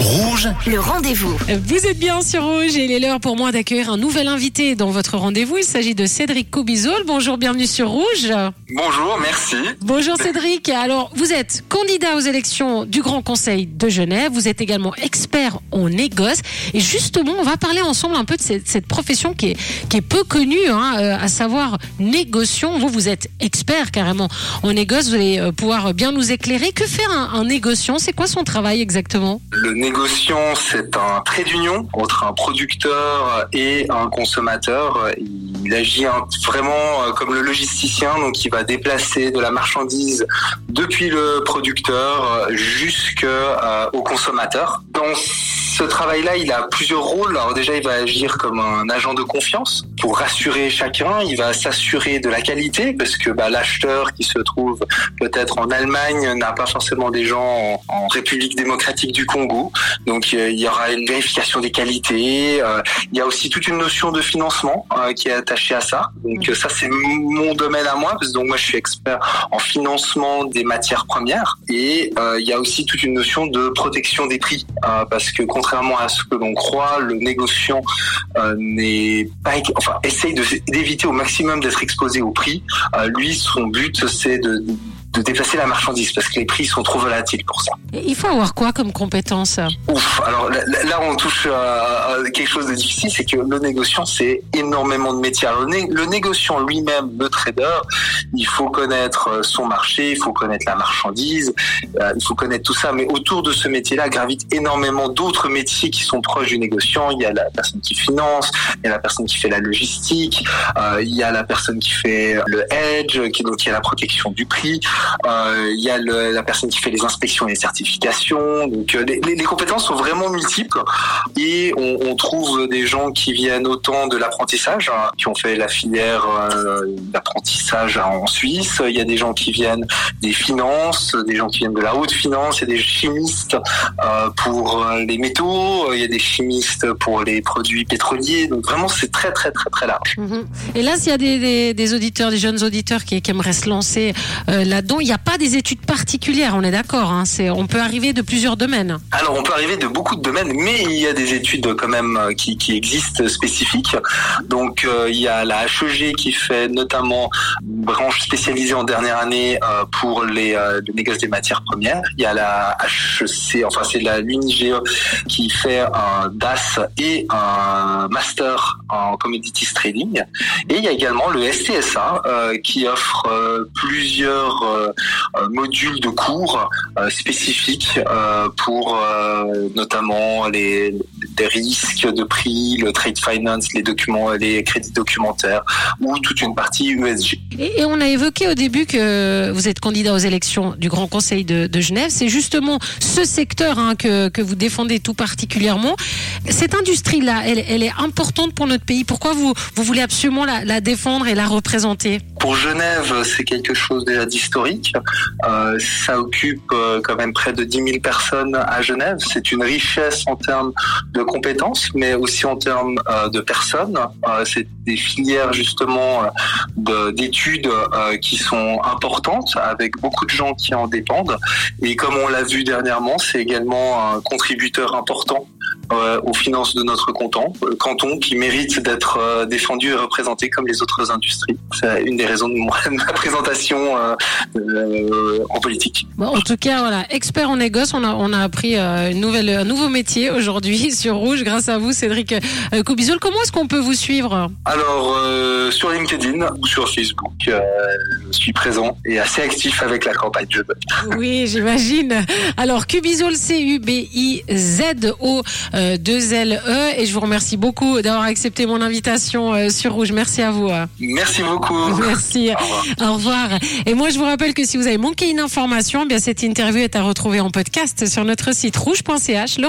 Rouge, Le rendez-vous. Vous êtes bien sur Rouge et il est l'heure pour moi d'accueillir un nouvel invité dans votre rendez-vous. Il s'agit de Cédric Cobizol. Bonjour, bienvenue sur Rouge. Bonjour, merci. Bonjour Cédric. Alors, vous êtes candidat aux élections du Grand Conseil de Genève. Vous êtes également expert en négoce. Et justement, on va parler ensemble un peu de cette, cette profession qui est, qui est peu connue, hein, euh, à savoir négociant. Vous, vous êtes expert carrément en négoce. Vous allez euh, pouvoir bien nous éclairer. Que faire un, un négociant? C'est quoi son travail exactement? Le négociant, c'est un trait d'union entre un producteur et un consommateur. Il agit vraiment euh, comme le logisticien, donc il va déplacer de la marchandise depuis le producteur jusqu'au consommateur. Dans ce travail-là, il a plusieurs rôles. Alors déjà, il va agir comme un agent de confiance pour rassurer chacun. Il va s'assurer de la qualité parce que bah, l'acheteur qui se trouve peut-être en Allemagne n'a pas forcément des gens en, République démocratique du Congo. Donc euh, il y aura une vérification des qualités. euh, il y a aussi toute une notion de financement euh, qui est attachée à ça. Donc ça c'est mon domaine à moi parce que donc moi je suis expert en financement des matières premières et il y a aussi toute une notion de protection des prix parce que contrairement à ce que l'on croit, le négociant euh, n'est pas enfin essaye d'éviter au maximum d'être exposé au prix. Euh, lui son but c'est de de déplacer la marchandise parce que les prix sont trop volatiles pour ça. Et Il faut avoir quoi comme compétence? Ouf, alors là, là, on touche à, quelque chose de difficile, c'est que le négociant, c'est énormément de métiers. Alors, le, né- le négociant lui-même, le trader, il faut connaître euh, son marché, il faut connaître la marchandise, euh, il faut connaître tout ça, mais autour de ce métier-là gravitent énormément d'autres métiers qui sont proches du négociant. Il y a la personne qui finance, il y a la personne qui fait la logistique, euh, il y a la personne qui fait le hedge, qui donc il y a la protection du prix. Euh, il y a la personne qui fait les inspections et les certifications. Donc euh, les, compétences sont vraiment multiples et on, trouve des gens qui viennent autant de l'apprentissage, hein, qui ont fait la filière euh, d'apprentissage en Suisse. Il y a des gens qui viennent des finances, des gens qui viennent de la haute finance, il y a des chimistes pour les métaux, il y a des chimistes pour les produits pétroliers. Donc vraiment c'est très très très très large. Mhm. Et là, s'il y a des, auditeurs, des jeunes auditeurs qui, aimeraient se lancer là-dedans, il n'y a pas des études particulières, on est d'accord. Hein, c'est, on peut arriver de plusieurs domaines. Alors on peut arriver de beaucoup de domaines, mais il y a des études quand même euh, qui, existent spécifiques. Donc euh, il y a la HEG qui fait notamment branche spécialisée en dernière année euh, pour les euh, des matières premières. Il y a la HEC, enfin c'est la l'UNIGE qui fait un DAS et un master en commodities trading. Et il y a également le STSA qui offre plusieurs modules de cours euh, spécifiques euh, pour euh, notamment les, les risques de prix, le trade finance, les documents, les crédits documentaires ou toute une partie USG. Et, et on a évoqué au début que vous êtes candidat aux élections du Grand Conseil de, de Genève. C'est justement ce secteur hein, que, que vous défendez tout particulièrement. Cette industrie-là, elle, elle est importante pour notre pays. Pourquoi vous, vous voulez absolument la, la défendre et la représenter? Pour Genève, c'est quelque chose déjà d'historique. Euh, ça occupe euh, quand même près de 10 000 personnes à Genève. C'est une richesse en termes de compétences, mais aussi en termes euh, de personnes. C'est des filières justement de- d'études qui sont importantes, avec beaucoup de gens qui en dépendent. Et comme on l'a vu dernièrement, c'est également un contributeur important euh, aux finances de notre canton, euh, canton qui mérite d'être euh, défendu et représenté comme les autres industries. C'est une des raisons de, moi- de ma présentation euh, en politique. Bon, en tout cas, voilà, expert en négoce, on a, on a appris une nouvelle, un nouveau métier aujourd'hui sur Rouge grâce à vous, Cédric Cobizol. Comment est-ce qu'on peut vous suivre? Alors sur LinkedIn ou sur Facebook, je suis présent et assez actif avec la campagne Je vote. Oui, j'imagine. Alors, Cubizol, C-U-B-I-Z-O, 2-L-E. Et je vous remercie beaucoup d'avoir accepté mon invitation euh, sur Rouge. Merci à vous. euh. Merci beaucoup. Merci. Au revoir. Au revoir. Et moi, je vous rappelle que si vous avez manqué une information, eh bien cette interview est à retrouver en podcast sur notre site rouge.ch. Le